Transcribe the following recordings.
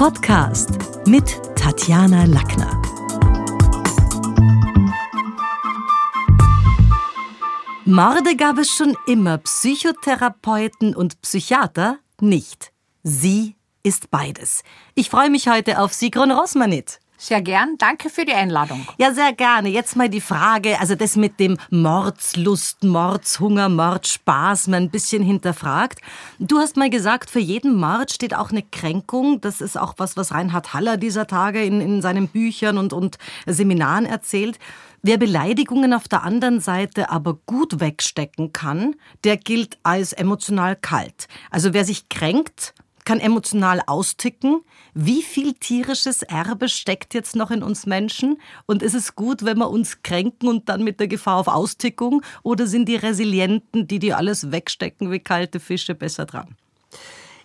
Podcast mit Tatjana Lackner. Morde gab es schon immer, Psychotherapeuten und Psychiater nicht. Sie ist beides. Ich freue mich heute auf Sigrun Rosmanit. Sehr gern. Danke für die Einladung. Ja, sehr gerne. Jetzt mal die Frage, also das mit dem Mordslust, Mordshunger, Mordspaß mal ein bisschen hinterfragt. Du hast mal gesagt, für jeden Mord steht auch eine Kränkung. Das ist auch was, was Reinhard Haller dieser Tage in, in seinen Büchern und, und Seminaren erzählt. Wer Beleidigungen auf der anderen Seite aber gut wegstecken kann, der gilt als emotional kalt. Also wer sich kränkt, kann emotional austicken. Wie viel tierisches Erbe steckt jetzt noch in uns Menschen? Und ist es gut, wenn wir uns kränken und dann mit der Gefahr auf Austickung? Oder sind die Resilienten, die die alles wegstecken wie kalte Fische, besser dran?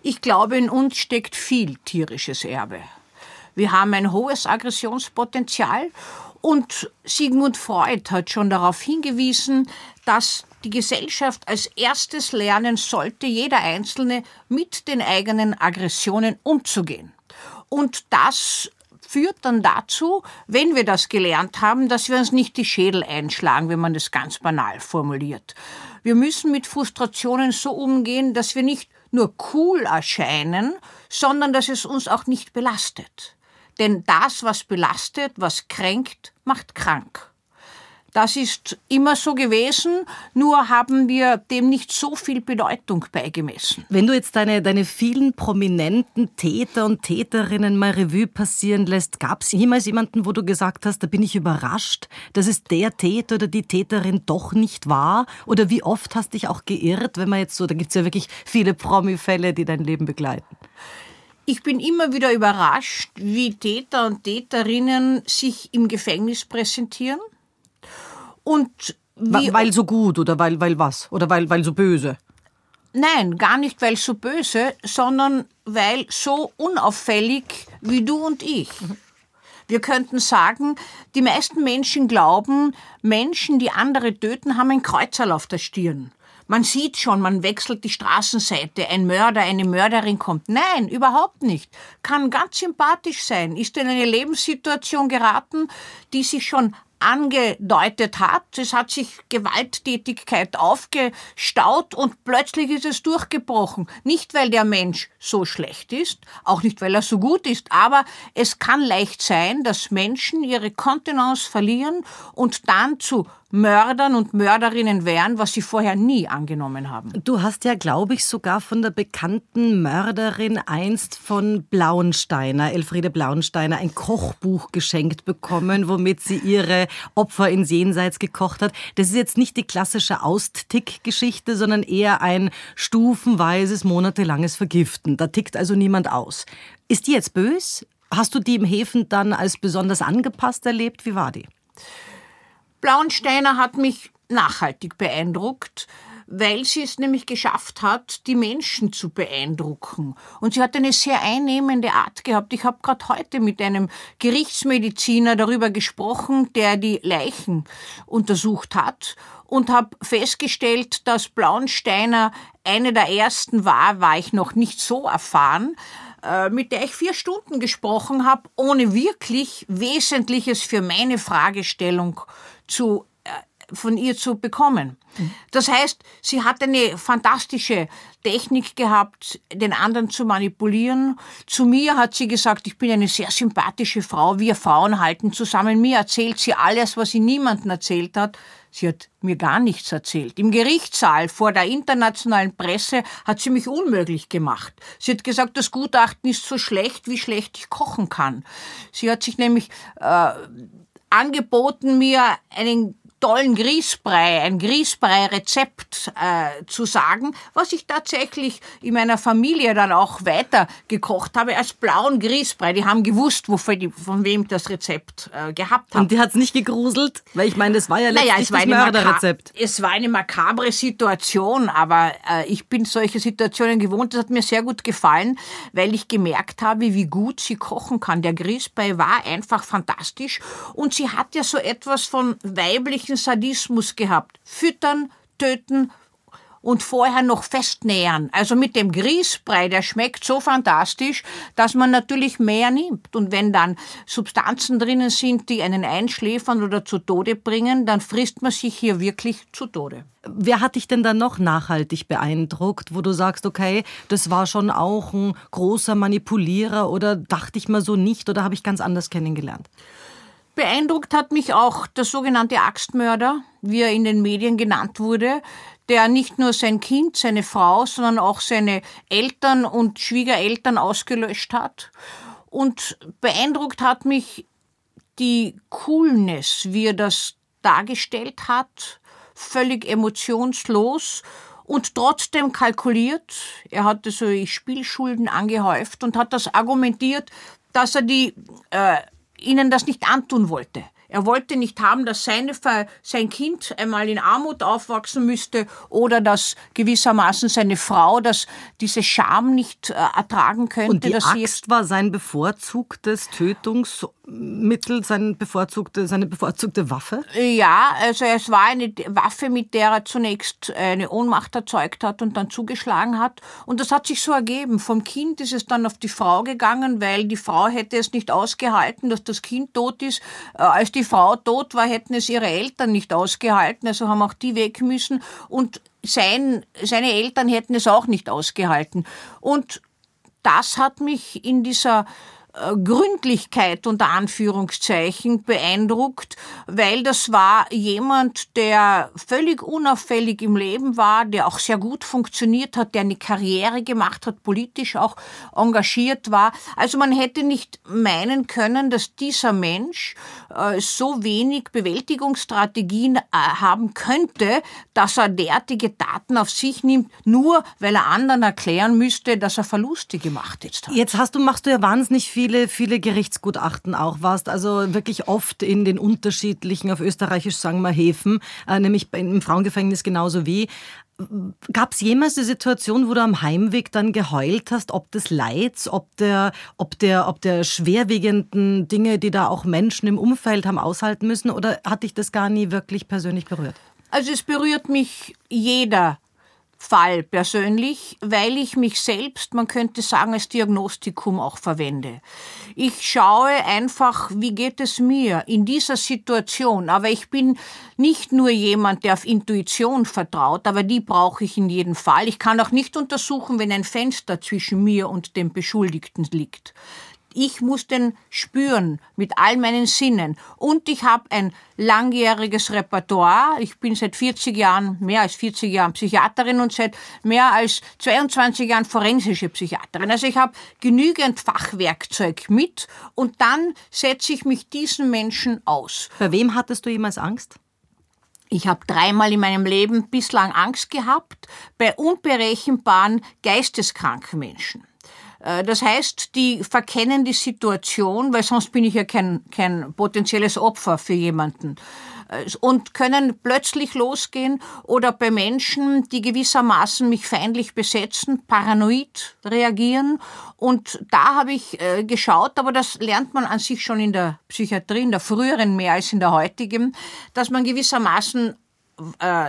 Ich glaube, in uns steckt viel tierisches Erbe. Wir haben ein hohes Aggressionspotenzial und Sigmund Freud hat schon darauf hingewiesen, dass die Gesellschaft als erstes lernen sollte, jeder Einzelne mit den eigenen Aggressionen umzugehen. Und das führt dann dazu, wenn wir das gelernt haben, dass wir uns nicht die Schädel einschlagen, wenn man das ganz banal formuliert. Wir müssen mit Frustrationen so umgehen, dass wir nicht nur cool erscheinen, sondern dass es uns auch nicht belastet. Denn das, was belastet, was kränkt, macht krank. Das ist immer so gewesen, nur haben wir dem nicht so viel Bedeutung beigemessen. Wenn du jetzt deine, deine vielen prominenten Täter und Täterinnen mal Revue passieren lässt, gab es jemals jemanden, wo du gesagt hast, da bin ich überrascht, dass es der Täter oder die Täterin doch nicht war? Oder wie oft hast dich auch geirrt, wenn man jetzt so, da gibt es ja wirklich viele Promi-Fälle, die dein Leben begleiten. Ich bin immer wieder überrascht, wie Täter und Täterinnen sich im Gefängnis präsentieren. Und wie weil so gut oder weil, weil was? Oder weil, weil so böse? Nein, gar nicht weil so böse, sondern weil so unauffällig wie du und ich. Wir könnten sagen, die meisten Menschen glauben, Menschen, die andere töten, haben ein Kreuzerl auf der Stirn. Man sieht schon, man wechselt die Straßenseite, ein Mörder, eine Mörderin kommt. Nein, überhaupt nicht. Kann ganz sympathisch sein, ist in eine Lebenssituation geraten, die sich schon angedeutet hat. Es hat sich Gewalttätigkeit aufgestaut und plötzlich ist es durchgebrochen. Nicht, weil der Mensch so schlecht ist, auch nicht, weil er so gut ist, aber es kann leicht sein, dass Menschen ihre Kontenance verlieren und dann zu Mördern und Mörderinnen wären, was sie vorher nie angenommen haben. Du hast ja, glaube ich, sogar von der bekannten Mörderin einst von Blauensteiner, Elfriede Blauensteiner, ein Kochbuch geschenkt bekommen, womit sie ihre Opfer ins Jenseits gekocht hat. Das ist jetzt nicht die klassische Austick-Geschichte, sondern eher ein stufenweises, monatelanges Vergiften. Da tickt also niemand aus. Ist die jetzt bös? Hast du die im Häfen dann als besonders angepasst erlebt? Wie war die? Blauensteiner hat mich nachhaltig beeindruckt, weil sie es nämlich geschafft hat, die Menschen zu beeindrucken. Und sie hat eine sehr einnehmende Art gehabt. Ich habe gerade heute mit einem Gerichtsmediziner darüber gesprochen, der die Leichen untersucht hat und habe festgestellt, dass Blauensteiner eine der ersten war, war ich noch nicht so erfahren, äh, mit der ich vier Stunden gesprochen habe, ohne wirklich Wesentliches für meine Fragestellung zu äh, von ihr zu bekommen. Das heißt, sie hat eine fantastische Technik gehabt, den anderen zu manipulieren. Zu mir hat sie gesagt, ich bin eine sehr sympathische Frau, wir Frauen halten zusammen. Mir erzählt sie alles, was sie niemandem erzählt hat. Sie hat mir gar nichts erzählt. Im Gerichtssaal vor der internationalen Presse hat sie mich unmöglich gemacht. Sie hat gesagt, das Gutachten ist so schlecht, wie schlecht ich kochen kann. Sie hat sich nämlich äh, angeboten, mir einen tollen Grießbrei, ein Grießbrei-Rezept äh, zu sagen, was ich tatsächlich in meiner Familie dann auch weiter gekocht habe als blauen Grießbrei. Die haben gewusst, wofür die, von wem das Rezept äh, gehabt haben. Und die hat's nicht gegruselt? Weil ich meine, das war ja letztlich naja, es war das Mörderrezept. Es war eine makabre Situation, aber äh, ich bin solche Situationen gewohnt. Das hat mir sehr gut gefallen, weil ich gemerkt habe, wie gut sie kochen kann. Der Grießbrei war einfach fantastisch und sie hat ja so etwas von weiblichen Sadismus gehabt. Füttern, töten und vorher noch festnähern. Also mit dem Grießbrei, der schmeckt so fantastisch, dass man natürlich mehr nimmt. Und wenn dann Substanzen drinnen sind, die einen einschläfern oder zu Tode bringen, dann frisst man sich hier wirklich zu Tode. Wer hat dich denn dann noch nachhaltig beeindruckt, wo du sagst, okay, das war schon auch ein großer Manipulierer oder dachte ich mal so nicht oder habe ich ganz anders kennengelernt? Beeindruckt hat mich auch der sogenannte Axtmörder, wie er in den Medien genannt wurde, der nicht nur sein Kind, seine Frau, sondern auch seine Eltern und Schwiegereltern ausgelöscht hat. Und beeindruckt hat mich die Coolness, wie er das dargestellt hat, völlig emotionslos und trotzdem kalkuliert. Er hatte so Spielschulden angehäuft und hat das argumentiert, dass er die, äh, ihnen das nicht antun wollte. Er wollte nicht haben, dass seine, sein Kind einmal in Armut aufwachsen müsste oder dass gewissermaßen seine Frau dass diese Scham nicht äh, ertragen könnte. Und die Axt war sein bevorzugtes Tötungsmittel, sein bevorzugte, seine bevorzugte Waffe? Ja, also es war eine Waffe, mit der er zunächst eine Ohnmacht erzeugt hat und dann zugeschlagen hat. Und das hat sich so ergeben. Vom Kind ist es dann auf die Frau gegangen, weil die Frau hätte es nicht ausgehalten, dass das Kind tot ist. Äh, als die Frau tot war, hätten es ihre Eltern nicht ausgehalten, also haben auch die weg müssen und sein, seine Eltern hätten es auch nicht ausgehalten. Und das hat mich in dieser äh, Gründlichkeit unter Anführungszeichen beeindruckt, weil das war jemand, der völlig unauffällig im Leben war, der auch sehr gut funktioniert hat, der eine Karriere gemacht hat, politisch auch engagiert war. Also man hätte nicht meinen können, dass dieser Mensch äh, so wenig Bewältigungsstrategien äh, haben könnte, dass er derartige Daten auf sich nimmt, nur weil er anderen erklären müsste, dass er Verluste gemacht hat. Jetzt hast du, machst du ja wahnsinnig viel viele, viele Gerichtsgutachten auch warst, also wirklich oft in den unterschiedlichen, auf Österreichisch sagen wir Häfen, äh, nämlich im Frauengefängnis genauso wie. Gab es jemals eine Situation, wo du am Heimweg dann geheult hast, ob des Leids, ob der, ob der, ob der schwerwiegenden Dinge, die da auch Menschen im Umfeld haben aushalten müssen, oder hat dich das gar nie wirklich persönlich berührt? Also es berührt mich jeder Fall persönlich, weil ich mich selbst, man könnte sagen, als Diagnostikum auch verwende. Ich schaue einfach, wie geht es mir in dieser Situation. Aber ich bin nicht nur jemand, der auf Intuition vertraut, aber die brauche ich in jedem Fall. Ich kann auch nicht untersuchen, wenn ein Fenster zwischen mir und dem Beschuldigten liegt. Ich muss den spüren mit all meinen Sinnen. Und ich habe ein langjähriges Repertoire. Ich bin seit 40 Jahren, mehr als 40 Jahren Psychiaterin und seit mehr als 22 Jahren forensische Psychiaterin. Also ich habe genügend Fachwerkzeug mit und dann setze ich mich diesen Menschen aus. Bei wem hattest du jemals Angst? Ich habe dreimal in meinem Leben bislang Angst gehabt bei unberechenbaren geisteskranken Menschen. Äh, das heißt, die verkennen die Situation, weil sonst bin ich ja kein, kein potenzielles Opfer für jemanden äh, und können plötzlich losgehen oder bei Menschen, die gewissermaßen mich feindlich besetzen, paranoid reagieren. Und da habe ich äh, geschaut, aber das lernt man an sich schon in der Psychiatrie, in der früheren mehr als in der heutigen, dass man gewissermaßen äh,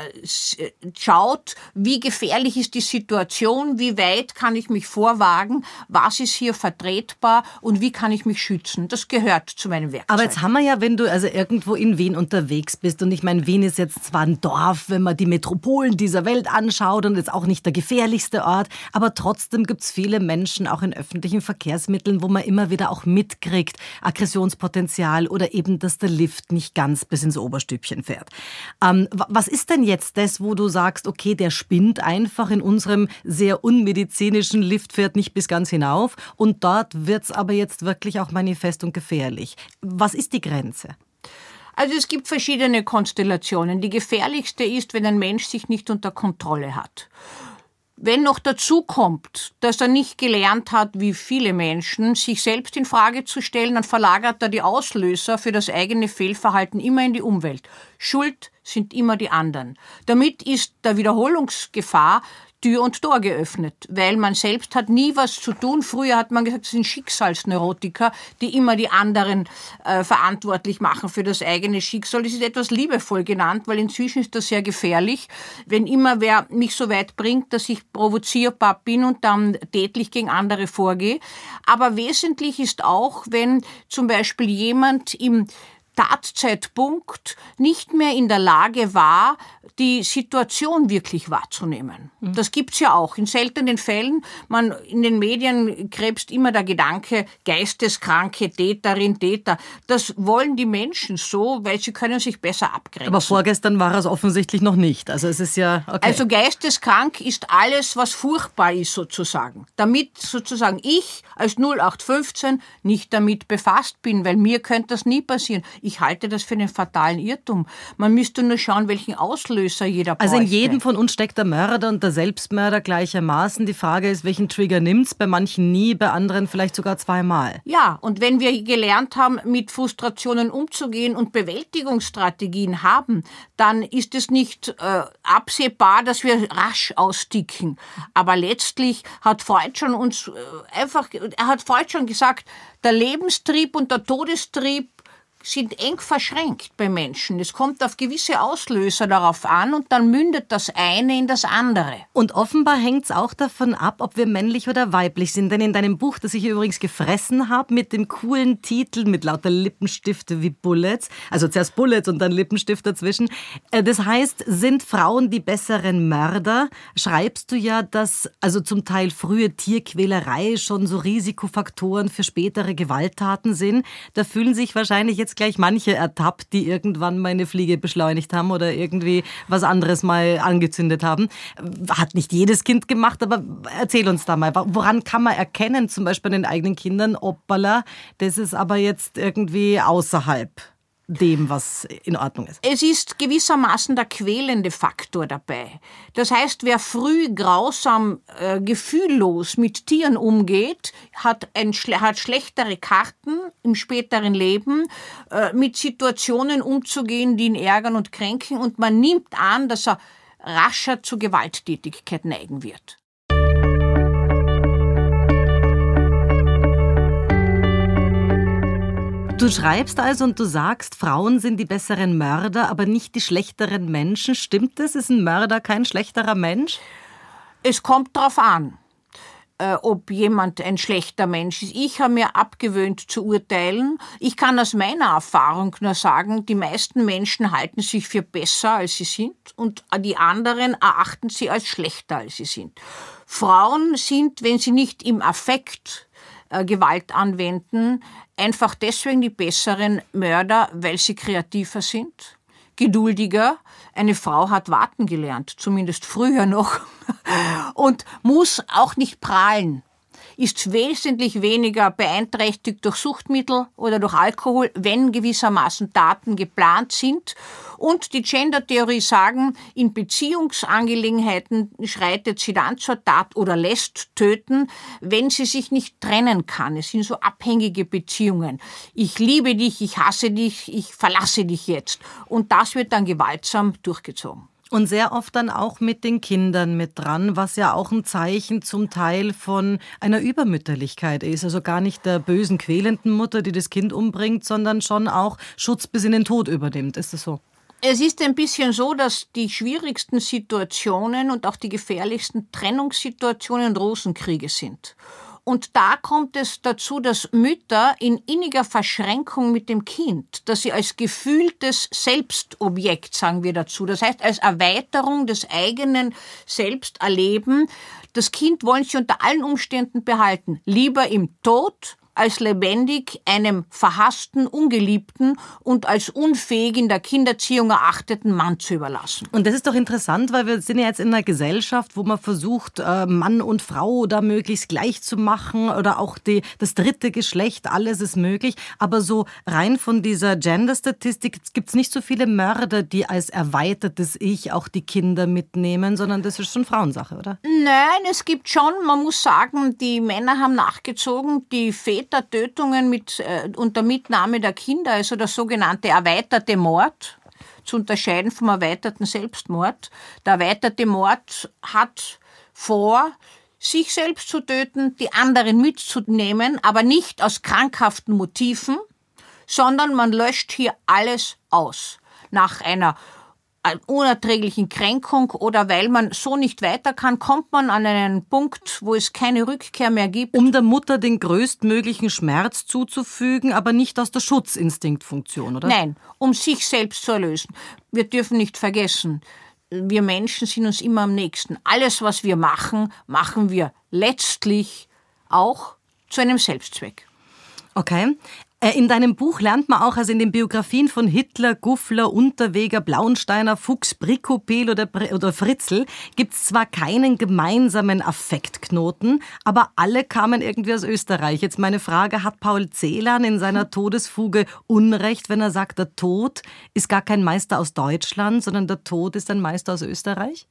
schaut, wie gefährlich ist die Situation, wie weit kann ich mich vorwagen, was ist hier vertretbar und wie kann ich mich schützen. Das gehört zu meinem Werkzeug. Aber jetzt haben wir ja, wenn du also irgendwo in Wien unterwegs bist und ich meine, Wien ist jetzt zwar ein Dorf, wenn man die Metropolen dieser Welt anschaut und jetzt auch nicht der gefährlichste Ort, aber trotzdem gibt es viele Menschen auch in öffentlichen Verkehrsmitteln, wo man immer wieder auch mitkriegt, Aggressionspotenzial oder eben, dass der Lift nicht ganz bis ins Oberstübchen fährt. Ähm, was ist denn jetzt das, wo du sagst, okay, der spinnt einfach in unserem sehr unmedizinischen Lift, fährt nicht bis ganz hinauf und dort wird es aber jetzt wirklich auch manifest und gefährlich. Was ist die Grenze? Also es gibt verschiedene Konstellationen. Die gefährlichste ist, wenn ein Mensch sich nicht unter Kontrolle hat. Wenn noch dazu kommt, dass er nicht gelernt hat, wie viele Menschen, sich selbst in Frage zu stellen, dann verlagert er die Auslöser für das eigene Fehlverhalten immer in die Umwelt. Schuld sind immer die anderen. Damit ist der Wiederholungsgefahr Tür und Tor geöffnet, weil man selbst hat nie was zu tun. Früher hat man gesagt, das sind Schicksalsneurotiker, die immer die anderen äh, verantwortlich machen für das eigene Schicksal. Das ist etwas liebevoll genannt, weil inzwischen ist das sehr gefährlich, wenn immer wer mich so weit bringt, dass ich provozierbar bin und dann tätlich gegen andere vorgehe. Aber wesentlich ist auch, wenn zum Beispiel jemand im Tatzeitpunkt nicht mehr in der Lage war, die Situation wirklich wahrzunehmen. Mhm. Das gibt's ja auch. In seltenen Fällen, man, in den Medien krebst immer der Gedanke, geisteskranke Täterin, Täter. Das wollen die Menschen so, weil sie können sich besser abgrenzen. Aber vorgestern war es offensichtlich noch nicht. Also es ist ja, okay. Also geisteskrank ist alles, was furchtbar ist sozusagen. Damit sozusagen ich als 0815 nicht damit befasst bin, weil mir könnte das nie passieren. Ich halte das für einen fatalen Irrtum. Man müsste nur schauen, welchen Auslöser jeder bräuchte. Also in jedem von uns steckt der Mörder und der Selbstmörder gleichermaßen. Die Frage ist, welchen Trigger nimmt's? Bei manchen nie, bei anderen vielleicht sogar zweimal. Ja, und wenn wir gelernt haben, mit Frustrationen umzugehen und Bewältigungsstrategien haben, dann ist es nicht äh, absehbar, dass wir rasch austicken. Aber letztlich hat Freud schon uns äh, einfach, er hat Freud schon gesagt, der Lebenstrieb und der Todestrieb sind eng verschränkt bei Menschen. Es kommt auf gewisse Auslöser darauf an und dann mündet das eine in das andere. Und offenbar hängt es auch davon ab, ob wir männlich oder weiblich sind. Denn in deinem Buch, das ich übrigens gefressen habe, mit dem coolen Titel mit lauter Lippenstifte wie Bullets, also zuerst Bullets und dann Lippenstift dazwischen, äh, das heißt, sind Frauen die besseren Mörder? Schreibst du ja, dass also zum Teil frühe Tierquälerei schon so Risikofaktoren für spätere Gewalttaten sind. Da fühlen sich wahrscheinlich jetzt gleich manche ertappt, die irgendwann mal eine Fliege beschleunigt haben oder irgendwie was anderes mal angezündet haben. Hat nicht jedes Kind gemacht, aber erzähl uns da mal, woran kann man erkennen, zum Beispiel an den eigenen Kindern, Oppala, das ist aber jetzt irgendwie außerhalb dem, was in Ordnung ist. Es ist gewissermaßen der quälende Faktor dabei. Das heißt, wer früh grausam, äh, gefühllos mit Tieren umgeht, hat, ein, hat schlechtere Karten im späteren Leben, äh, mit Situationen umzugehen, die ihn ärgern und kränken, und man nimmt an, dass er rascher zu Gewalttätigkeit neigen wird. Du schreibst also und du sagst, Frauen sind die besseren Mörder, aber nicht die schlechteren Menschen. Stimmt das? Ist ein Mörder kein schlechterer Mensch? Es kommt darauf an, äh, ob jemand ein schlechter Mensch ist. Ich habe mir abgewöhnt zu urteilen. Ich kann aus meiner Erfahrung nur sagen, die meisten Menschen halten sich für besser, als sie sind, und die anderen erachten sie als schlechter, als sie sind. Frauen sind, wenn sie nicht im Affekt äh, Gewalt anwenden, einfach deswegen die besseren Mörder, weil sie kreativer sind, geduldiger. Eine Frau hat warten gelernt, zumindest früher noch, und muss auch nicht prahlen ist wesentlich weniger beeinträchtigt durch Suchtmittel oder durch Alkohol, wenn gewissermaßen Taten geplant sind. Und die Gender-Theorie sagen, in Beziehungsangelegenheiten schreitet sie dann zur Tat oder lässt töten, wenn sie sich nicht trennen kann. Es sind so abhängige Beziehungen. Ich liebe dich, ich hasse dich, ich verlasse dich jetzt. Und das wird dann gewaltsam durchgezogen. Und sehr oft dann auch mit den Kindern mit dran, was ja auch ein Zeichen zum Teil von einer Übermütterlichkeit ist. Also gar nicht der bösen, quälenden Mutter, die das Kind umbringt, sondern schon auch Schutz bis in den Tod übernimmt. Ist das so? Es ist ein bisschen so, dass die schwierigsten Situationen und auch die gefährlichsten Trennungssituationen Rosenkriege sind. Und da kommt es dazu, dass Mütter in inniger Verschränkung mit dem Kind, dass sie als gefühltes Selbstobjekt, sagen wir dazu, das heißt als Erweiterung des eigenen Selbst erleben, das Kind wollen sie unter allen Umständen behalten, lieber im Tod als lebendig einem verhassten, ungeliebten und als unfähig in der Kinderziehung erachteten Mann zu überlassen. Und das ist doch interessant, weil wir sind ja jetzt in einer Gesellschaft, wo man versucht, äh, Mann und Frau da möglichst gleich zu machen oder auch die, das dritte Geschlecht, alles ist möglich. Aber so rein von dieser Gender-Statistik gibt es nicht so viele Mörder, die als erweitertes Ich auch die Kinder mitnehmen, sondern das ist schon Frauensache, oder? Nein, es gibt schon, man muss sagen, die Männer haben nachgezogen, die Väter Tätertötungen mit, äh, unter Mitnahme der Kinder, also der sogenannte erweiterte Mord. zu unterscheiden vom erweiterten Selbstmord. Der erweiterte Mord hat vor, sich selbst zu töten, die anderen mitzunehmen, aber nicht aus krankhaften Motiven, sondern man löscht hier alles aus. Nach einer unerträglichen Kränkung oder weil man so nicht weiter kann, kommt man an einen Punkt, wo es keine Rückkehr mehr gibt. Um der Mutter den größtmöglichen Schmerz zuzufügen, aber nicht aus der Schutzinstinktfunktion, oder? Nein, um sich selbst zu erlösen. Wir dürfen nicht vergessen, wir Menschen sind uns immer am nächsten. Alles, was wir machen, machen wir letztlich auch zu einem Selbstzweck. Okay. Äh, in deinem Buch lernt man auch, also in den Biografien von Hitler, Guffler, Unterweger, Blauensteiner, Fuchs, Brikopel oder, oder Fritzl gibt es zwar keinen gemeinsamen Affektknoten, aber alle kamen irgendwie aus Österreich. Jetzt meine Frage, hat Paul Celan in seiner Todesfuge Unrecht, wenn er sagt, der Tod ist gar kein Meister aus Deutschland, sondern der Tod ist ein Meister aus Österreich?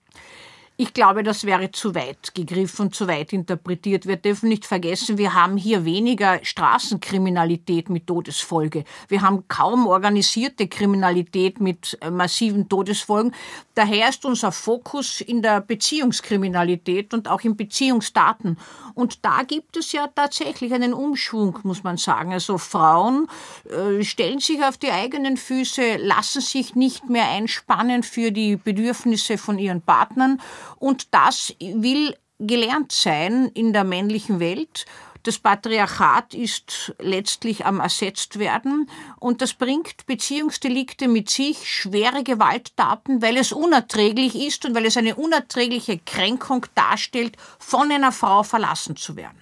Ich glaube, das wäre zu weit gegriffen, zu weit interpretiert. Wir dürfen nicht vergessen, wir haben hier weniger Straßenkriminalität mit Todesfolge. Wir haben kaum organisierte Kriminalität mit äh, massiven Todesfolgen. Daher ist unser Fokus in der Beziehungskriminalität und auch in Beziehungsdaten. Und da gibt es ja tatsächlich einen Umschwung, muss man sagen. Also Frauen äh, stellen sich auf die eigenen Füße, lassen sich nicht mehr einspannen für die Bedürfnisse von ihren Partnern und das will gelernt sein in der männlichen Welt. Das Patriarchat ist letztlich am ersetzt werden und das bringt Beziehungsdelikte mit sich, schwere Gewalttaten, weil es unerträglich ist und weil es eine unerträgliche Kränkung darstellt, von einer Frau verlassen zu werden.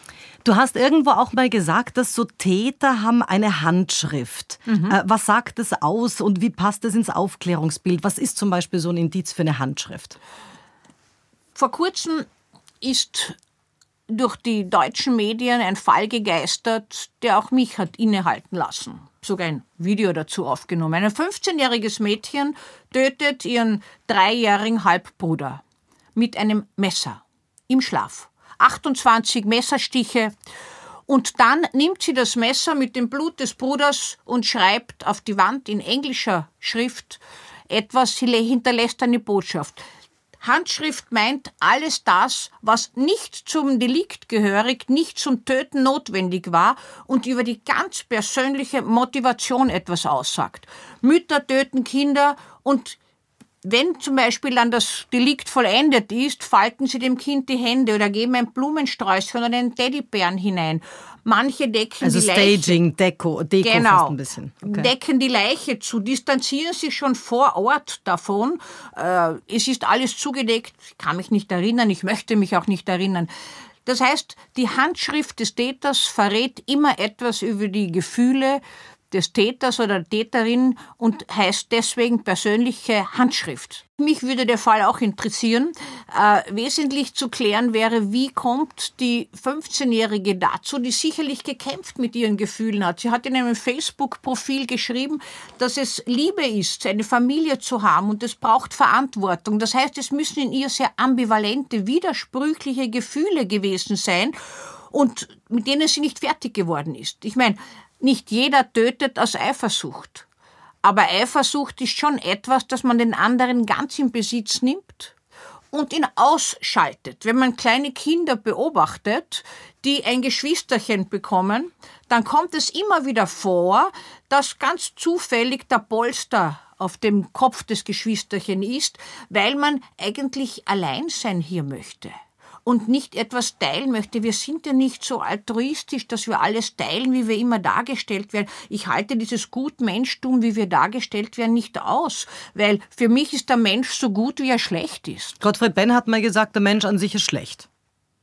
Du hast irgendwo auch mal gesagt, dass so Täter haben eine Handschrift. Mhm. Äh, was sagt es aus und wie passt es ins Aufklärungsbild? Was ist zum Beispiel so ein Indiz für eine Handschrift? Vor kurzem ist durch die deutschen Medien ein Fall gegeistert, der auch mich hat innehalten lassen. Sogar ein Video dazu aufgenommen. Ein 15-jähriges Mädchen tötet ihren dreijährigen Halbbruder mit einem Messer im Schlaf. 28 Messerstiche. Und dann nimmt sie das Messer mit dem Blut des Bruders und schreibt auf die Wand in englischer Schrift etwas, sie hinterlässt eine Botschaft. Handschrift meint alles das, was nicht zum Delikt gehörig, nicht zum Töten notwendig war und über die ganz persönliche Motivation etwas aussagt. Mütter töten Kinder und wenn zum Beispiel dann das Delikt vollendet ist, falten sie dem Kind die Hände oder geben ein Blumensträußchen oder einen Teddybären hinein. Manche decken also die Staging, Leiche. Deko, Deko genau, fast ein bisschen. Okay. Decken die Leiche zu, distanzieren sich schon vor Ort davon. Äh, es ist alles zugedeckt. Ich kann mich nicht erinnern, ich möchte mich auch nicht erinnern. Das heißt, die Handschrift des Täters verrät immer etwas über die Gefühle, des Täters oder der Täterin und heißt deswegen persönliche Handschrift. Mich würde der Fall auch interessieren. Äh, wesentlich zu klären wäre, wie kommt die 15-Jährige dazu, die sicherlich gekämpft mit ihren Gefühlen hat. Sie hat in einem Facebook-Profil geschrieben, dass es Liebe ist, eine Familie zu haben und es braucht Verantwortung. Das heißt, es müssen in ihr sehr ambivalente, widersprüchliche Gefühle gewesen sein und mit denen sie nicht fertig geworden ist. Ich meine, nicht jeder tötet aus Eifersucht. Aber Eifersucht ist schon etwas, das man den anderen ganz in Besitz nimmt und ihn ausschaltet. Wenn man kleine Kinder beobachtet, die ein Geschwisterchen bekommen, dann kommt es immer wieder vor, dass ganz zufällig der Polster auf dem Kopf des Geschwisterchen ist, weil man eigentlich allein sein hier möchte und nicht etwas teilen möchte. Wir sind ja nicht so altruistisch, dass wir alles teilen, wie wir immer dargestellt werden. Ich halte dieses Gutmenschtum, wie wir dargestellt werden, nicht aus, weil für mich ist der Mensch so gut, wie er schlecht ist. Gottfried Benn hat mal gesagt, der Mensch an sich ist schlecht.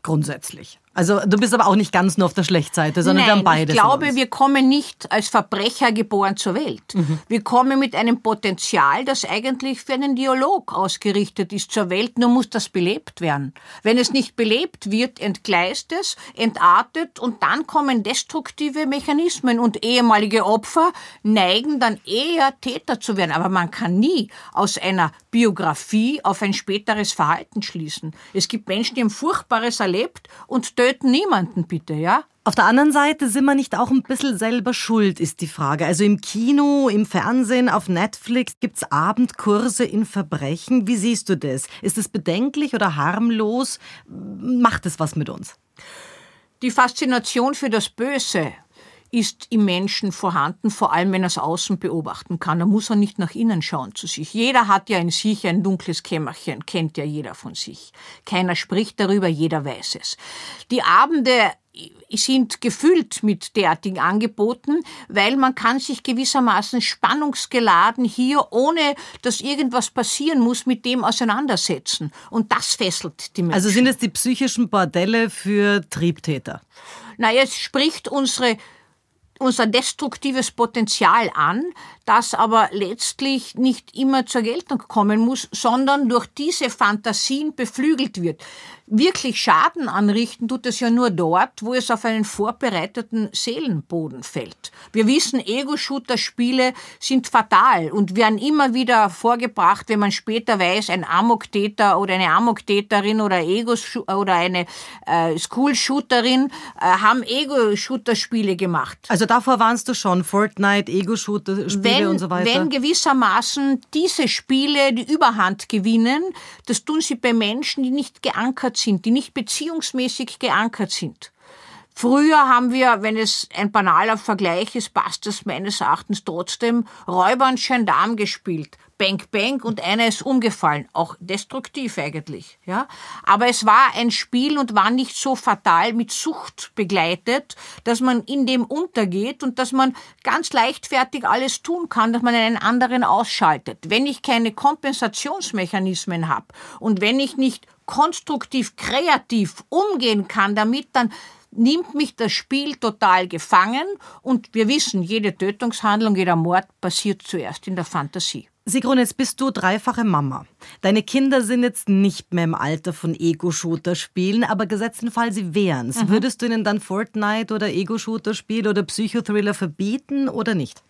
Grundsätzlich. Also du bist aber auch nicht ganz nur auf der Schlechtseite, sondern Nein, wir haben beides. Ich glaube, wir kommen nicht als Verbrecher geboren zur Welt. Mhm. Wir kommen mit einem Potenzial, das eigentlich für einen Dialog ausgerichtet ist zur Welt, nur muss das belebt werden. Wenn es nicht belebt wird, entgleist es, entartet und dann kommen destruktive Mechanismen und ehemalige Opfer neigen dann eher Täter zu werden. Aber man kann nie aus einer Biografie auf ein späteres Verhalten schließen. Es gibt Menschen, die haben Furchtbares erlebt und töten niemanden bitte, ja? Auf der anderen Seite sind wir nicht auch ein bisschen selber schuld, ist die Frage. Also im Kino, im Fernsehen, auf Netflix gibt's Abendkurse in Verbrechen. Wie siehst du das? Ist es bedenklich oder harmlos? Macht es was mit uns? Die Faszination für das Böse ist im Menschen vorhanden, vor allem wenn er es außen beobachten kann. Da muss er nicht nach innen schauen zu sich. Jeder hat ja in sich ein dunkles Kämmerchen, kennt ja jeder von sich. Keiner spricht darüber, jeder weiß es. Die Abende sind gefüllt mit derartigen Angeboten, weil man kann sich gewissermaßen spannungsgeladen hier, ohne dass irgendwas passieren muss, mit dem auseinandersetzen. Und das fesselt die Menschen. Also sind es die psychischen Bordelle für Triebtäter? Naja, es spricht unsere unser destruktives Potenzial an, das aber letztlich nicht immer zur Geltung kommen muss, sondern durch diese Fantasien beflügelt wird. Wirklich Schaden anrichten tut es ja nur dort, wo es auf einen vorbereiteten Seelenboden fällt. Wir wissen, Ego-Shooter-Spiele sind fatal und werden immer wieder vorgebracht, wenn man später weiß, ein Amoktäter oder eine Amoktäterin oder Ego oder eine äh, School-Shooterin äh, haben Ego-Shooter-Spiele gemacht. Also davor warnst du schon, Fortnite, Ego-Shooter-Spiele und so weiter. Wenn gewissermaßen diese Spiele die Überhand gewinnen, das tun sie bei Menschen, die nicht geankert sind, die nicht beziehungsmäßig geankert sind. Früher haben wir, wenn es ein banaler Vergleich ist, passt das meines Erachtens trotzdem, Räuber und Gendarm gespielt. Bang Bang und einer ist umgefallen. Auch destruktiv eigentlich, ja. Aber es war ein Spiel und war nicht so fatal mit Sucht begleitet, dass man in dem untergeht und dass man ganz leichtfertig alles tun kann, dass man einen anderen ausschaltet. Wenn ich keine Kompensationsmechanismen habe und wenn ich nicht konstruktiv, kreativ umgehen kann damit, dann nimmt mich das Spiel total gefangen und wir wissen, jede Tötungshandlung, jeder Mord passiert zuerst in der Fantasie. Sigrun, jetzt bist du dreifache Mama. Deine Kinder sind jetzt nicht mehr im Alter von Ego-Shooter spielen, aber gesetzten Fall, sie wären's. Mhm. Würdest du ihnen dann Fortnite oder Ego-Shooter spiel oder Psychothriller verbieten oder nicht?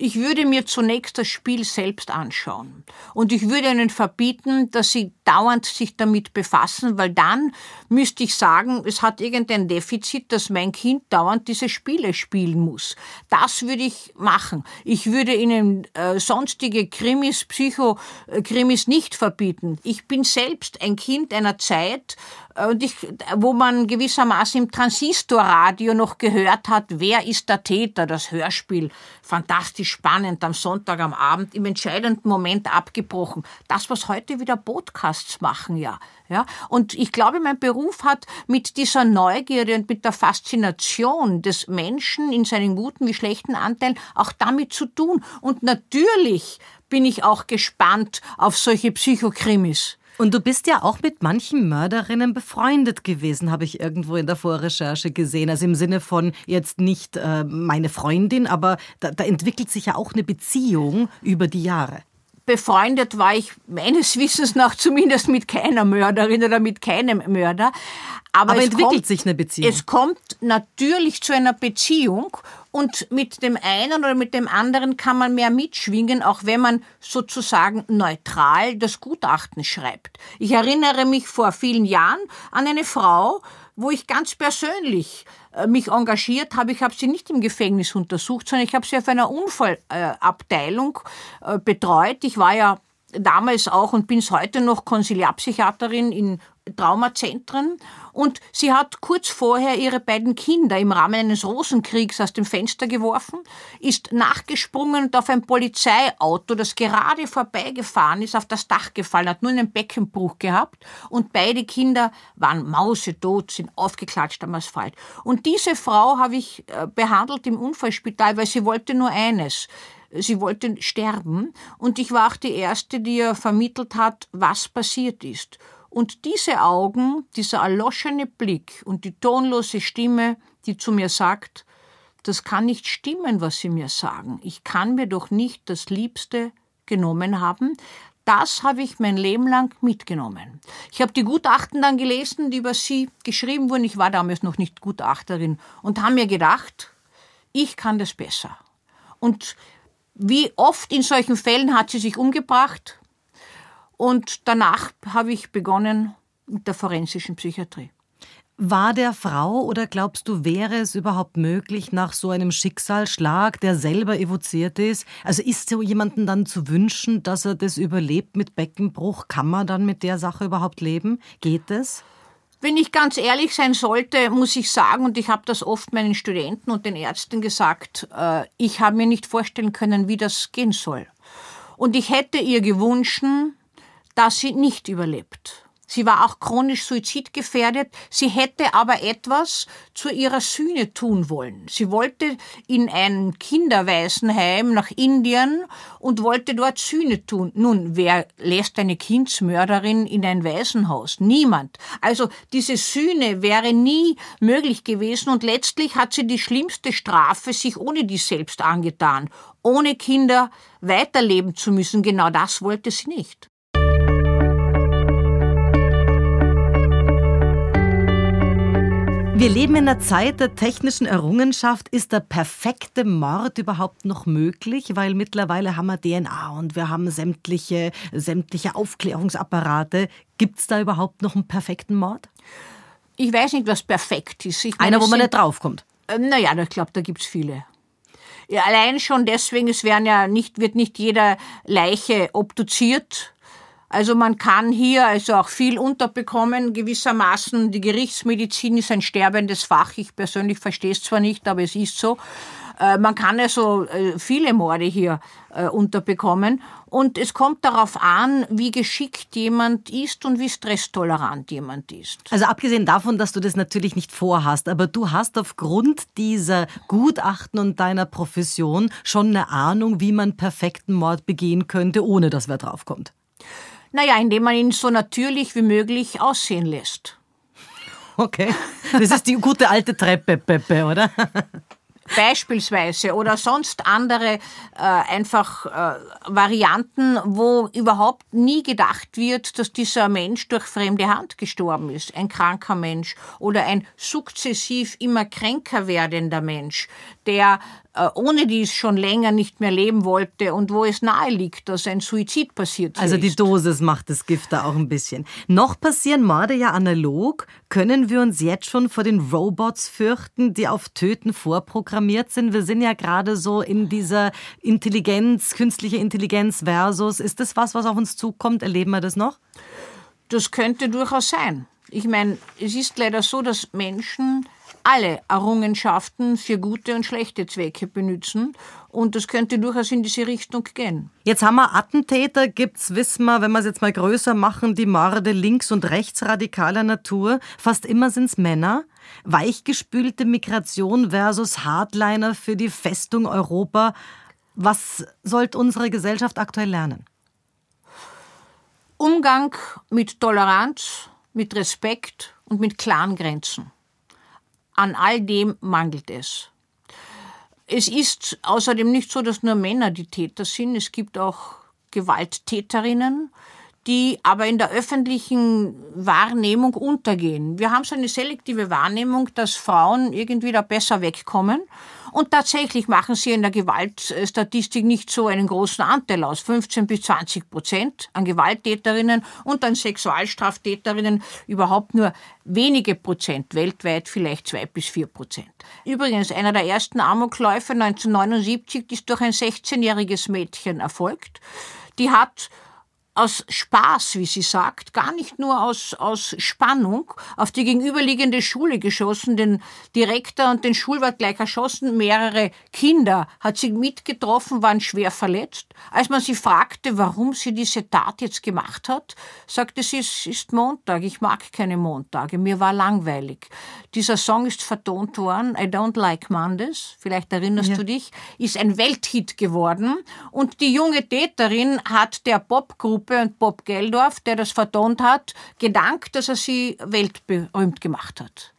Ich würde mir zunächst das Spiel selbst anschauen. Und ich würde ihnen verbieten, dass sie dauernd sich damit befassen, weil dann müsste ich sagen, es hat irgendein Defizit, dass mein Kind dauernd diese Spiele spielen muss. Das würde ich machen. Ich würde ihnen äh, sonstige Krimis, Psychokrimis nicht verbieten. Ich bin selbst ein Kind einer Zeit, und ich, wo man gewissermaßen im Transistorradio noch gehört hat, wer ist der Täter, das Hörspiel, fantastisch spannend, am Sonntag am Abend, im entscheidenden Moment abgebrochen. Das, was heute wieder Podcasts machen, ja. Ja, und ich glaube, mein Beruf hat mit dieser Neugierde und mit der Faszination des Menschen in seinen guten wie schlechten Anteilen auch damit zu tun. Und natürlich bin ich auch gespannt auf solche Psychokrimis. Und du bist ja auch mit manchen Mörderinnen befreundet gewesen, habe ich irgendwo in der Vorrecherche gesehen. Also im Sinne von jetzt nicht äh, meine Freundin, aber da, da entwickelt sich ja auch eine Beziehung über die Jahre befreundet war ich meines Wissens nach zumindest mit keiner Mörderin oder mit keinem Mörder. Aber, Aber entwickelt kommt, sich eine Beziehung? Es kommt natürlich zu einer Beziehung und mit dem einen oder mit dem anderen kann man mehr mitschwingen, auch wenn man sozusagen neutral das Gutachten schreibt. Ich erinnere mich vor vielen Jahren an eine Frau, wo ich ganz persönlich äh, mich engagiert habe. Ich habe sie nicht im Gefängnis untersucht, sondern ich habe sie auf einer Unfallabteilung äh, betreut. Ich war ja damals auch und bin es heute noch Konsiliarpsychiaterin in Traumazentren und sie hat kurz vorher ihre beiden Kinder im Rahmen eines Rosenkriegs aus dem Fenster geworfen, ist nachgesprungen und auf ein Polizeiauto, das gerade vorbeigefahren ist, auf das Dach gefallen, hat nur einen Beckenbruch gehabt und beide Kinder waren mausetot, sind aufgeklatscht am Asphalt. Und diese Frau habe ich äh, behandelt im Unfallspital, weil sie wollte nur eines, sie wollte sterben und ich war auch die Erste, die ihr vermittelt hat, was passiert ist. Und diese Augen, dieser erloschene Blick und die tonlose Stimme, die zu mir sagt, das kann nicht stimmen, was Sie mir sagen. Ich kann mir doch nicht das Liebste genommen haben. Das habe ich mein Leben lang mitgenommen. Ich habe die Gutachten dann gelesen, die über Sie geschrieben wurden. Ich war damals noch nicht Gutachterin und habe mir gedacht, ich kann das besser. Und wie oft in solchen Fällen hat sie sich umgebracht und danach habe ich begonnen mit der forensischen Psychiatrie. War der Frau oder glaubst du, wäre es überhaupt möglich, nach so einem Schicksalsschlag, der selber evoziert ist, also ist so jemanden dann zu wünschen, dass er das überlebt mit Beckenbruch? Kann man dann mit der Sache überhaupt leben? Geht es? Wenn ich ganz ehrlich sein sollte, muss ich sagen, und ich habe das oft meinen Studenten und den Ärzten gesagt, äh, ich habe mir nicht vorstellen können, wie das gehen soll. Und ich hätte ihr gewünscht, dass sie nicht überlebt. Sie war auch chronisch suizidgefährdet. Sie hätte aber etwas zu ihrer Sühne tun wollen. Sie wollte in ein Kinderwaisenheim nach Indien und wollte dort Sühne tun. Nun, wer lässt eine Kindsmörderin in ein Waisenhaus? Niemand. Also diese Sühne wäre nie möglich gewesen und letztlich hat sie die schlimmste Strafe sich ohne dies selbst angetan. Ohne Kinder weiterleben zu müssen. Genau das wollte sie nicht. Wir leben in einer Zeit der technischen Errungenschaft. Ist der perfekte Mord überhaupt noch möglich? Weil mittlerweile haben wir DNA und wir haben sämtliche, sämtliche Aufklärungsapparate. Gibt es da überhaupt noch einen perfekten Mord? Ich weiß nicht, was perfekt ist. Ich Einer, wo man nicht draufkommt. Äh, naja, ich glaube, da gibt es viele. Ja, allein schon deswegen, es werden ja nicht, wird nicht jeder Leiche obduziert also man kann hier also auch viel unterbekommen, gewissermaßen. Die Gerichtsmedizin ist ein sterbendes Fach. Ich persönlich verstehe es zwar nicht, aber es ist so. Äh, man kann also äh, viele Morde hier äh, unterbekommen. Und es kommt darauf an, wie geschickt jemand ist und wie stresstolerant jemand ist. Also abgesehen davon, dass du das natürlich nicht vorhast, aber du hast aufgrund dieser Gutachten und deiner Profession schon eine Ahnung, wie man perfekten Mord begehen könnte, ohne dass wer draufkommt. Naja, indem man ihn so natürlich wie möglich aussehen lässt. Okay. Das ist die gute alte Treppe, Pepe, oder? Beispielsweise oder sonst andere äh, einfach äh, Varianten, wo überhaupt nie gedacht wird, dass dieser Mensch durch fremde Hand gestorben ist. Ein kranker Mensch oder ein sukzessiv immer kränker werdender Mensch, der äh, ohne dies schon länger nicht mehr leben wollte und wo es nahe liegt, dass ein Suizid passiert ist. Also die Dosis macht das Gift da auch ein bisschen. Noch passieren Morde ja analog. Können wir uns jetzt schon vor den Robots fürchten, die auf Töten vorprogrammiert sind? Wir sind ja gerade so in dieser Intelligenz, künstliche Intelligenz versus. Ist das was, was auf uns zukommt? Erleben wir das noch? Das könnte durchaus sein. Ich meine, es ist leider so, dass Menschen alle Errungenschaften für gute und schlechte Zwecke benutzen. Und das könnte durchaus in diese Richtung gehen. Jetzt haben wir Attentäter, gibt's, wissen wir, wenn wir es jetzt mal größer machen, die Morde links- und rechtsradikaler Natur. Fast immer sind es Männer. Weichgespülte Migration versus Hardliner für die Festung Europa. Was sollte unsere Gesellschaft aktuell lernen? Umgang mit Toleranz, mit Respekt und mit klaren Grenzen. An all dem mangelt es. Es ist außerdem nicht so, dass nur Männer die Täter sind. Es gibt auch Gewalttäterinnen, die aber in der öffentlichen Wahrnehmung untergehen. Wir haben so eine selektive Wahrnehmung, dass Frauen irgendwie da besser wegkommen und tatsächlich machen sie in der Gewaltstatistik nicht so einen großen Anteil aus. 15 bis 20 Prozent an Gewalttäterinnen und an Sexualstraftäterinnen überhaupt nur wenige Prozent, weltweit vielleicht zwei bis vier Prozent. Übrigens, einer der ersten Amokläufe 1979 ist durch ein 16-jähriges Mädchen erfolgt. Die hat aus Spaß, wie sie sagt, gar nicht nur aus, aus Spannung, auf die gegenüberliegende Schule geschossen, den Direktor und den Schulwart gleich erschossen, mehrere Kinder hat sie mitgetroffen, waren schwer verletzt. Als man sie fragte, warum sie diese Tat jetzt gemacht hat, sagte sie, es ist Montag, ich mag keine Montage, mir war langweilig. Dieser Song ist vertont worden, I Don't Like Mondays, vielleicht erinnerst ja. du dich, ist ein Welthit geworden und die junge Täterin hat der Popgruppe Gruppe und Bob Geldorf, der das vertont hat, gedankt, dass er sie weltberühmt gemacht hat.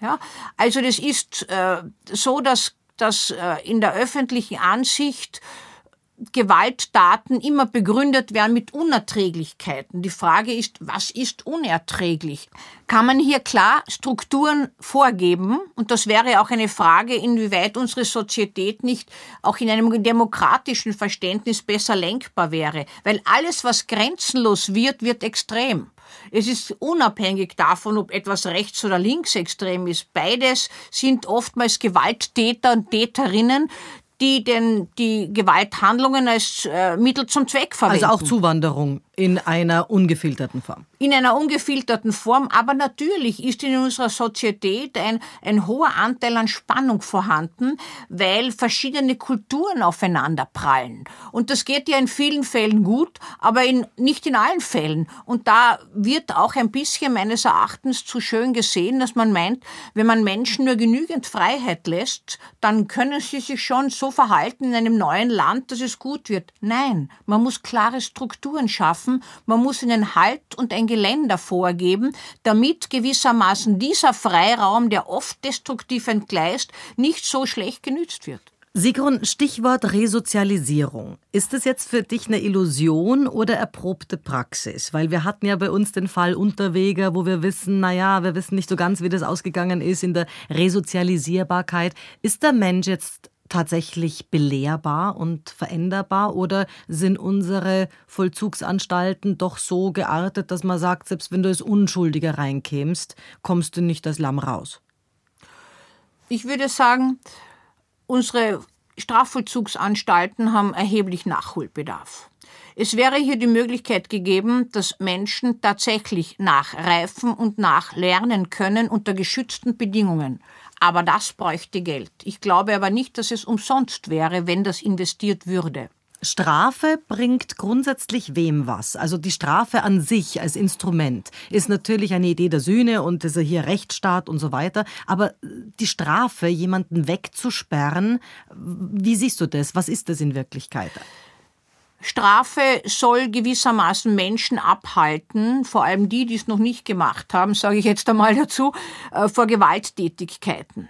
Ja, also das ist äh, so, dass, dass äh, in der öffentlichen Ansicht Gewalttaten immer begründet werden mit Unerträglichkeiten. Die Frage ist, was ist unerträglich? Kann man hier klar Strukturen vorgeben? Und das wäre auch eine Frage, inwieweit unsere Sozietät nicht auch in einem demokratischen Verständnis besser lenkbar wäre. Weil alles, was grenzenlos wird, wird extrem. Es ist unabhängig davon, ob etwas rechts- oder linksextrem ist. Beides sind oftmals Gewalttäter und Täterinnen, die denn die Gewalthandlungen als äh, Mittel zum Zweck verwenden. Also auch Zuwanderung in einer ungefilterten Form. In einer ungefilterten Form, aber natürlich ist in unserer Sozietät ein, ein hoher Anteil an Spannung vorhanden, weil verschiedene Kulturen aufeinander prallen. Und das geht ja in vielen Fällen gut, aber in, nicht in allen Fällen. Und da wird auch ein bisschen meines Erachtens zu schön gesehen, dass man meint, wenn man Menschen nur genügend Freiheit lässt, dann können sie sich schon so verhalten in einem neuen Land, dass es gut wird. Nein, man muss klare Strukturen schaffen schaffen, man muss ihnen Halt und ein Geländer vorgeben, damit gewissermaßen dieser Freiraum, der oft destruktiv entgleist, nicht so schlecht genützt wird. Sigrun, Stichwort Resozialisierung. Ist es jetzt für dich eine Illusion oder erprobte Praxis? Weil wir hatten ja bei uns den Fall Unterweger, wo wir wissen, naja, wir wissen nicht so ganz, wie das ausgegangen ist in der Resozialisierbarkeit. Ist der Mensch jetzt tatsächlich belehrbar und veränderbar oder sind unsere Vollzugsanstalten doch so geartet, dass man sagt, selbst wenn du als Unschuldiger reinkämst, kommst du nicht als Lamm raus? Ich würde sagen, unsere Strafvollzugsanstalten haben erheblich Nachholbedarf. Es wäre hier die Möglichkeit gegeben, dass Menschen tatsächlich nachreifen und nachlernen können unter geschützten Bedingungen. Aber das bräuchte Geld. Ich glaube aber nicht, dass es umsonst wäre, wenn das investiert würde. Strafe bringt grundsätzlich wem was. Also die Strafe an sich als Instrument ist natürlich eine Idee der Sühne und ist hier Rechtsstaat und so weiter. Aber die Strafe, jemanden wegzusperren, wie siehst du das? Was ist das in Wirklichkeit? Strafe soll gewissermaßen Menschen abhalten, vor allem die, die es noch nicht gemacht haben, sage ich jetzt einmal dazu, äh, vor Gewalttätigkeiten.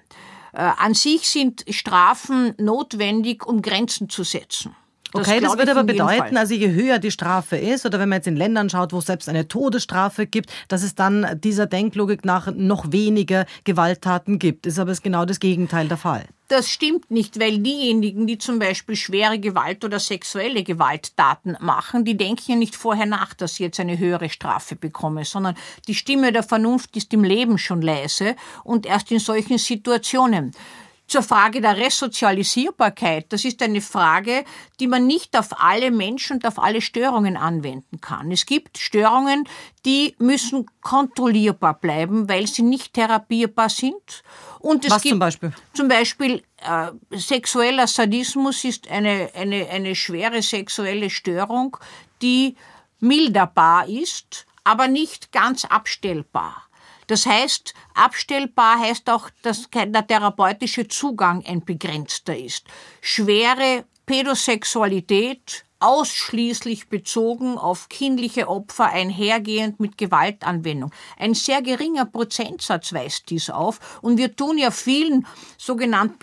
Äh, an sich sind Strafen notwendig, um Grenzen zu setzen. Das okay, das würde aber bedeuten, also je höher die Strafe ist, oder wenn man jetzt in Ländern schaut, wo es selbst eine Todesstrafe gibt, dass es dann dieser Denklogik nach noch weniger Gewalttaten gibt. Ist aber genau das Gegenteil der Fall. Das stimmt nicht, weil diejenigen, die zum Beispiel schwere Gewalt oder sexuelle Gewalttaten machen, die denken ja nicht vorher nach, dass sie jetzt eine höhere Strafe bekommen, sondern die Stimme der Vernunft ist im Leben schon leise und erst in solchen Situationen. Zur Frage der Resozialisierbarkeit, das ist eine Frage, die man nicht auf alle Menschen und auf alle Störungen anwenden kann. Es gibt Störungen, die müssen kontrollierbar bleiben, weil sie nicht therapierbar sind. Und es Was gibt zum Beispiel? Zum Beispiel äh, sexueller Sadismus ist eine, eine, eine schwere sexuelle Störung, die milderbar ist, aber nicht ganz abstellbar. Das heißt, abstellbar heißt auch, dass der therapeutische Zugang ein begrenzter ist. Schwere Pädosexualität, ausschließlich bezogen auf kindliche Opfer einhergehend mit Gewaltanwendung. Ein sehr geringer Prozentsatz weist dies auf und wir tun ja vielen sogenannten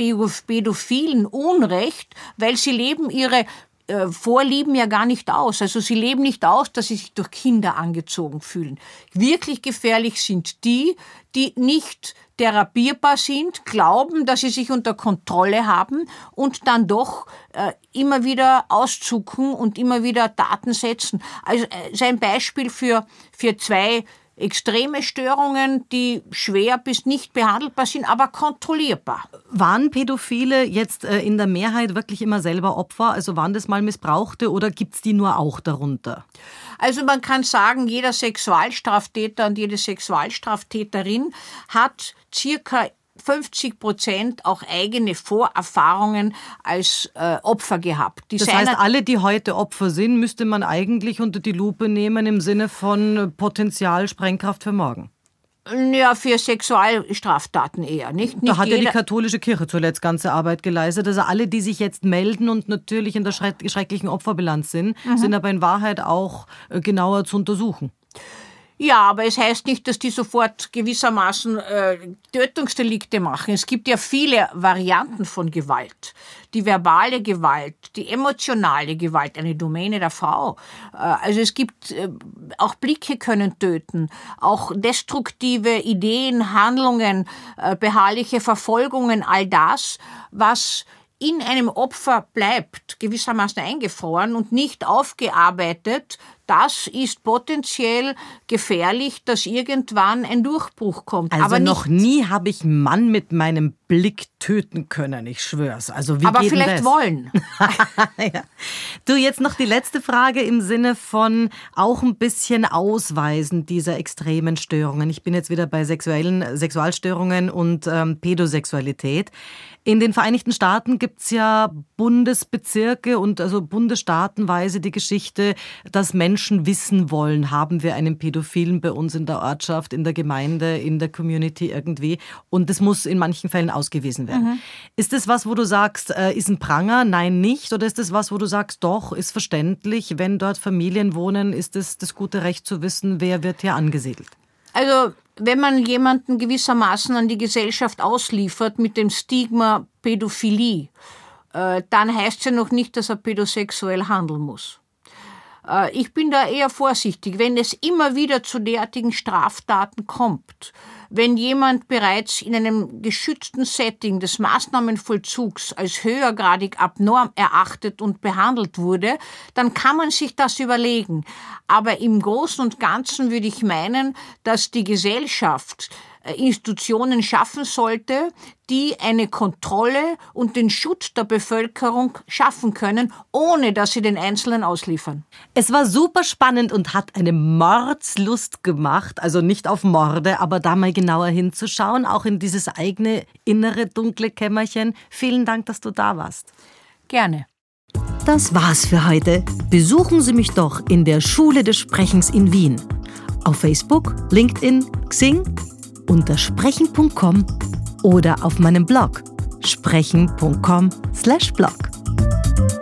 Pädophilen Unrecht, weil sie leben ihre äh, Vorlieben ja gar nicht aus. Also sie leben nicht aus, dass sie sich durch Kinder angezogen fühlen. Wirklich gefährlich sind die, die nicht therapierbar sind, glauben, dass sie sich unter Kontrolle haben und dann doch äh, immer wieder auszucken und immer wieder Taten setzen. Also äh, ein Beispiel für, für zwei extreme Störungen, die schwer bis nicht behandelbar sind, aber kontrollierbar. Waren Pädophile jetzt äh, in der Mehrheit wirklich immer selber Opfer? Also waren das mal Missbrauchte oder gibt es die nur auch darunter? Also man kann sagen, jeder Sexualstraftäter und jede Sexualstraftäterin hat circa 50 Prozent auch eigene Vorerfahrungen als äh, Opfer gehabt. Die das heißt, alle, die heute Opfer sind, müsste man eigentlich unter die Lupe nehmen im Sinne von Potenzial Sprengkraft für morgen. Ja, für Sexualstraftaten eher, nicht? nicht da hat ja die katholische Kirche zuletzt ganze Arbeit geleistet. Also alle, die sich jetzt melden und natürlich in der schrecklichen Opferbilanz sind, mhm. sind aber in Wahrheit auch äh, genauer zu untersuchen. Ja, aber es heißt nicht, dass die sofort gewissermaßen äh, Tötungsdelikte machen. Es gibt ja viele Varianten von Gewalt. Die verbale Gewalt, die emotionale Gewalt, eine Domäne der Frau. Äh, also es gibt, äh, auch Blicke können töten, auch destruktive Ideen, Handlungen, äh, beharrliche Verfolgungen, all das, was in einem Opfer bleibt, gewissermaßen eingefroren und nicht aufgearbeitet, das ist potenziell gefährlich, dass irgendwann ein Durchbruch kommt. Also aber noch nie habe ich Mann mit meinem Blick töten können, ich schwör's. Also wie aber vielleicht das? wollen. ja. Du, jetzt noch die letzte Frage im Sinne von auch ein bisschen Ausweisen dieser extremen Störungen. Ich bin jetzt wieder bei sexuellen Sexualstörungen und ähm, Pädosexualität. In den Vereinigten Staaten gibt's ja Bundesbezirke und also bundesstaatenweise die Geschichte, dass Menschen wissen wollen, haben wir einen Pädophilen bei uns in der Ortschaft, in der Gemeinde, in der Community irgendwie. Und das muss in manchen Fällen ausgewiesen werden. Mhm. Ist das was, wo du sagst, äh, ist ein Pranger? Nein, nicht. Oder ist das was, wo du sagst, doch, ist verständlich, wenn dort Familien wohnen, ist es das gute Recht zu wissen, wer wird hier angesiedelt? Also, wenn man jemanden gewissermaßen an die Gesellschaft ausliefert mit dem Stigma Pädophilie, äh, dann heißt es ja noch nicht, dass er pädosexuell handeln muss. Äh, ich bin da eher vorsichtig, wenn es immer wieder zu derartigen Straftaten kommt, wenn jemand bereits in einem geschützten Setting des Maßnahmenvollzugs als höhergradig abnorm erachtet und behandelt wurde, dann kann man sich das überlegen. Aber im Großen und Ganzen würde ich meinen, dass die Gesellschaft Institutionen schaffen sollte, die eine Kontrolle und den Schutz der Bevölkerung schaffen können, ohne dass sie den Einzelnen ausliefern. Es war super spannend und hat eine Mordslust gemacht, also nicht auf Morde, aber da mal genauer hinzuschauen, auch in dieses eigene innere dunkle Kämmerchen. Vielen Dank, dass du da warst. Gerne. Das war's für heute. Besuchen Sie mich doch in der Schule des Sprechens in Wien. Auf Facebook, LinkedIn, Xing unter sprechen.com oder auf meinem Blog sprechen.com/blog.